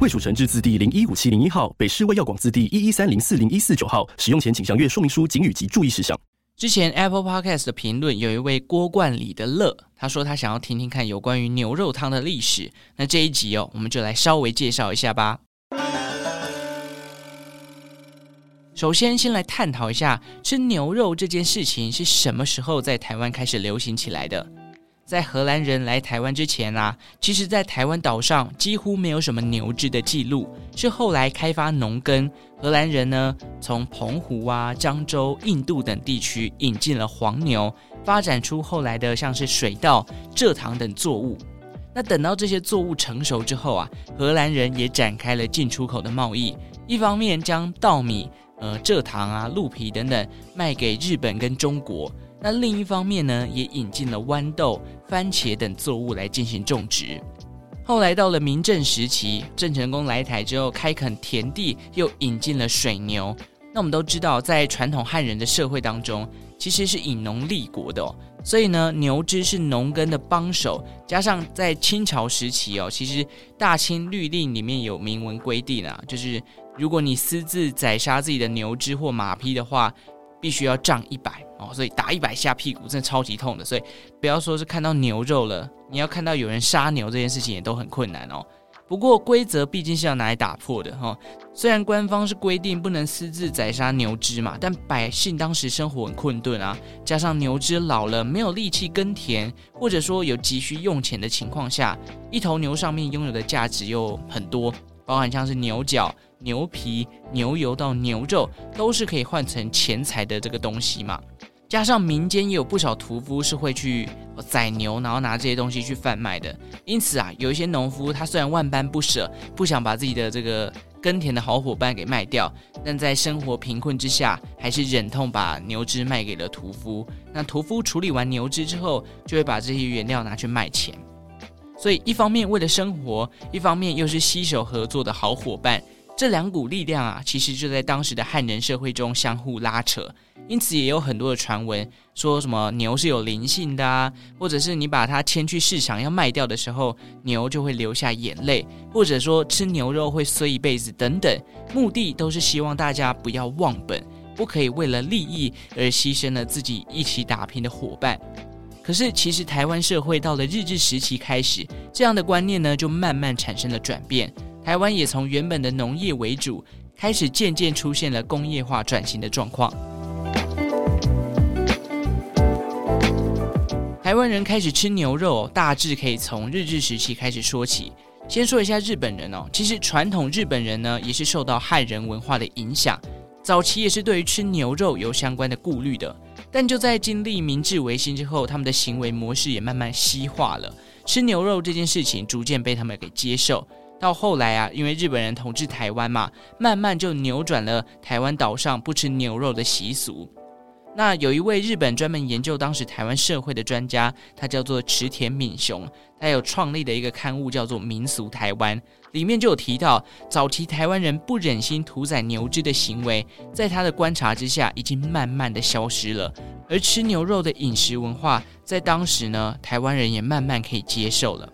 卫署成制字第零一五七零一号，北市卫药广字第一一三零四零一四九号。使用前请详阅说明书、警语及注意事项。之前 Apple Podcast 的评论有一位郭冠礼的乐，他说他想要听听看有关于牛肉汤的历史。那这一集哦，我们就来稍微介绍一下吧。首先，先来探讨一下吃牛肉这件事情是什么时候在台湾开始流行起来的。在荷兰人来台湾之前啊，其实，在台湾岛上几乎没有什么牛只的记录，是后来开发农耕，荷兰人呢从澎湖啊、漳州、印度等地区引进了黄牛，发展出后来的像是水稻、蔗糖等作物。那等到这些作物成熟之后啊，荷兰人也展开了进出口的贸易，一方面将稻米、呃蔗糖啊、鹿皮等等卖给日本跟中国。那另一方面呢，也引进了豌豆、番茄等作物来进行种植。后来到了明郑时期，郑成功来台之后，开垦田地，又引进了水牛。那我们都知道，在传统汉人的社会当中，其实是以农立国的哦，所以呢，牛只是农耕的帮手。加上在清朝时期哦，其实《大清律令》里面有明文规定啊，就是如果你私自宰杀自己的牛只或马匹的话，必须要涨一百哦，所以打一百下屁股真的超级痛的，所以不要说是看到牛肉了，你要看到有人杀牛这件事情也都很困难哦。不过规则毕竟是要拿来打破的哈、虽然官方是规定不能私自宰杀牛只嘛，但百姓当时生活很困顿啊，加上牛只老了没有力气耕田，或者说有急需用钱的情况下，一头牛上面拥有的价值又很多，包含像是牛角。牛皮、牛油到牛肉都是可以换成钱财的这个东西嘛。加上民间也有不少屠夫是会去宰牛，然后拿这些东西去贩卖的。因此啊，有一些农夫他虽然万般不舍，不想把自己的这个耕田的好伙伴给卖掉，但在生活贫困之下，还是忍痛把牛只卖给了屠夫。那屠夫处理完牛只之后，就会把这些原料拿去卖钱。所以一方面为了生活，一方面又是携手合作的好伙伴。这两股力量啊，其实就在当时的汉人社会中相互拉扯，因此也有很多的传闻说什么牛是有灵性的啊，或者是你把它牵去市场要卖掉的时候，牛就会流下眼泪，或者说吃牛肉会衰一辈子等等，目的都是希望大家不要忘本，不可以为了利益而牺牲了自己一起打拼的伙伴。可是其实台湾社会到了日治时期开始，这样的观念呢就慢慢产生了转变。台湾也从原本的农业为主，开始渐渐出现了工业化转型的状况。台湾人开始吃牛肉，大致可以从日治时期开始说起。先说一下日本人哦，其实传统日本人呢，也是受到汉人文化的影响，早期也是对于吃牛肉有相关的顾虑的。但就在经历明治维新之后，他们的行为模式也慢慢西化了，吃牛肉这件事情逐渐被他们给接受。到后来啊，因为日本人统治台湾嘛，慢慢就扭转了台湾岛上不吃牛肉的习俗。那有一位日本专门研究当时台湾社会的专家，他叫做池田敏雄，他有创立的一个刊物叫做《民俗台湾》，里面就有提到，早期台湾人不忍心屠宰牛只的行为，在他的观察之下，已经慢慢的消失了。而吃牛肉的饮食文化，在当时呢，台湾人也慢慢可以接受了。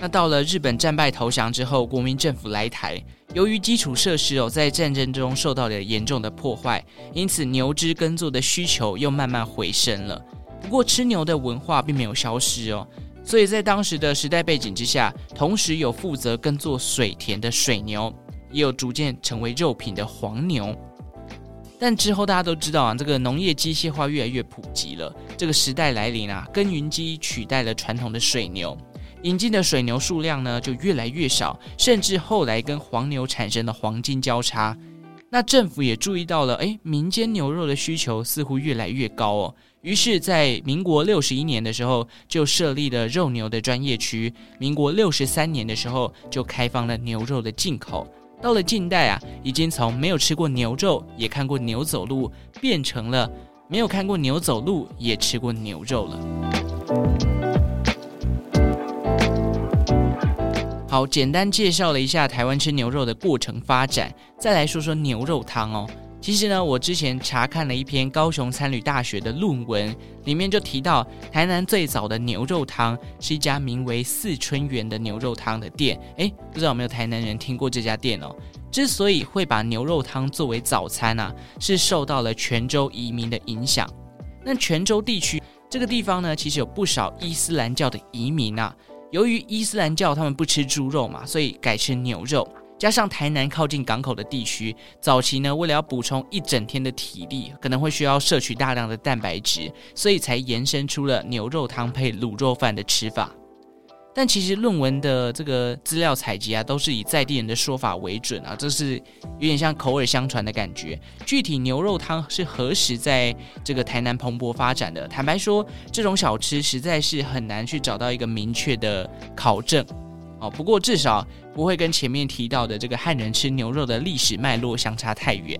那到了日本战败投降之后，国民政府来台，由于基础设施哦在战争中受到了严重的破坏，因此牛只耕作的需求又慢慢回升了。不过吃牛的文化并没有消失哦，所以在当时的时代背景之下，同时有负责耕作水田的水牛，也有逐渐成为肉品的黄牛。但之后大家都知道啊，这个农业机械化越来越普及了，这个时代来临啊，耕耘机取代了传统的水牛。引进的水牛数量呢就越来越少，甚至后来跟黄牛产生了黄金交叉。那政府也注意到了，诶，民间牛肉的需求似乎越来越高哦。于是，在民国六十一年的时候，就设立了肉牛的专业区；民国六十三年的时候，就开放了牛肉的进口。到了近代啊，已经从没有吃过牛肉，也看过牛走路，变成了没有看过牛走路，也吃过牛肉了。好，简单介绍了一下台湾吃牛肉的过程发展，再来说说牛肉汤哦。其实呢，我之前查看了一篇高雄餐旅大学的论文，里面就提到，台南最早的牛肉汤是一家名为四春园的牛肉汤的店。诶，不知道有没有台南人听过这家店哦？之所以会把牛肉汤作为早餐啊，是受到了泉州移民的影响。那泉州地区这个地方呢，其实有不少伊斯兰教的移民啊。由于伊斯兰教他们不吃猪肉嘛，所以改吃牛肉。加上台南靠近港口的地区，早期呢，为了要补充一整天的体力，可能会需要摄取大量的蛋白质，所以才延伸出了牛肉汤配卤肉饭的吃法。但其实论文的这个资料采集啊，都是以在地人的说法为准啊，这是有点像口耳相传的感觉。具体牛肉汤是何时在这个台南蓬勃发展的？坦白说，这种小吃实在是很难去找到一个明确的考证。哦，不过至少不会跟前面提到的这个汉人吃牛肉的历史脉络相差太远。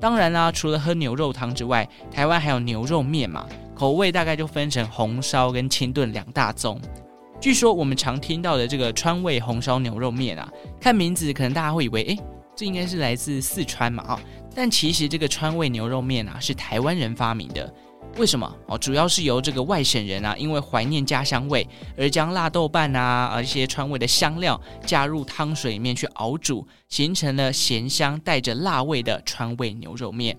当然啦，除了喝牛肉汤之外，台湾还有牛肉面嘛，口味大概就分成红烧跟清炖两大宗。据说我们常听到的这个川味红烧牛肉面啊，看名字可能大家会以为，诶，这应该是来自四川嘛，啊，但其实这个川味牛肉面啊是台湾人发明的。为什么？哦，主要是由这个外省人啊，因为怀念家乡味，而将辣豆瓣啊，而一些川味的香料加入汤水里面去熬煮，形成了咸香带着辣味的川味牛肉面。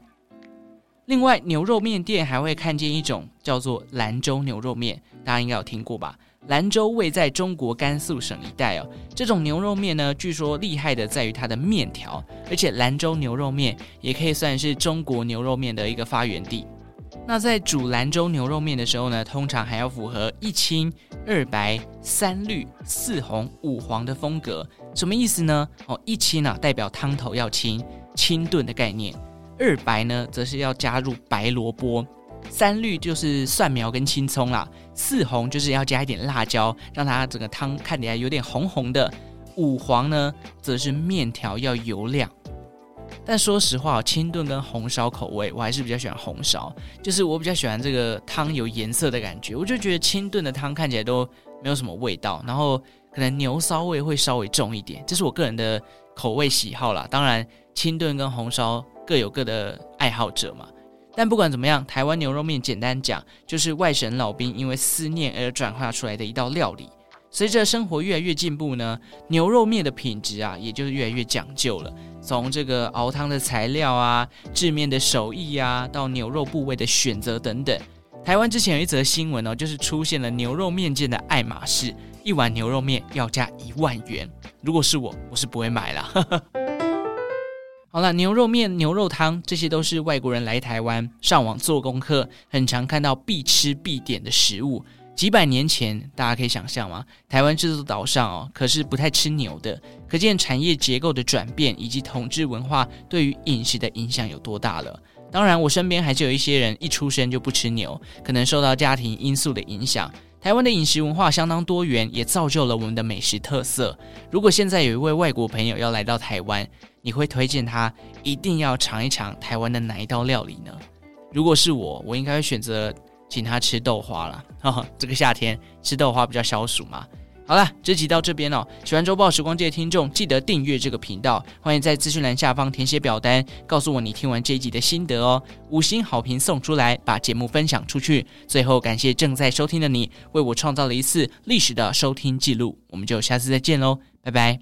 另外，牛肉面店还会看见一种叫做兰州牛肉面，大家应该有听过吧？兰州位在中国甘肃省一带哦。这种牛肉面呢，据说厉害的在于它的面条，而且兰州牛肉面也可以算是中国牛肉面的一个发源地。那在煮兰州牛肉面的时候呢，通常还要符合一清二白三绿四红五黄的风格。什么意思呢？哦，一清啊代表汤头要清，清炖的概念；二白呢，则是要加入白萝卜；三绿就是蒜苗跟青葱啦；四红就是要加一点辣椒，让它整个汤看起来有点红红的；五黄呢，则是面条要油亮。但说实话哦，清炖跟红烧口味，我还是比较喜欢红烧。就是我比较喜欢这个汤有颜色的感觉，我就觉得清炖的汤看起来都没有什么味道，然后可能牛骚味会稍微重一点，这是我个人的口味喜好啦。当然，清炖跟红烧各有各的爱好者嘛。但不管怎么样，台湾牛肉面简单讲，就是外省老兵因为思念而转化出来的一道料理。随着生活越来越进步呢，牛肉面的品质啊，也就是越来越讲究了。从这个熬汤的材料啊、制面的手艺啊，到牛肉部位的选择等等，台湾之前有一则新闻哦，就是出现了牛肉面店的爱马仕，一碗牛肉面要价一万元。如果是我，我是不会买了。好了，牛肉面、牛肉汤，这些都是外国人来台湾上网做功课，很常看到必吃必点的食物。几百年前，大家可以想象吗？台湾这座岛上哦，可是不太吃牛的，可见产业结构的转变以及统治文化对于饮食的影响有多大了。当然，我身边还是有一些人一出生就不吃牛，可能受到家庭因素的影响。台湾的饮食文化相当多元，也造就了我们的美食特色。如果现在有一位外国朋友要来到台湾，你会推荐他一定要尝一尝台湾的哪一道料理呢？如果是我，我应该会选择。请他吃豆花了，这个夏天吃豆花比较消暑嘛。好了，这集到这边哦。喜欢周报时光机的听众，记得订阅这个频道。欢迎在资讯栏下方填写表单，告诉我你听完这一集的心得哦。五星好评送出来，把节目分享出去。最后，感谢正在收听的你，为我创造了一次历史的收听记录。我们就下次再见喽，拜拜。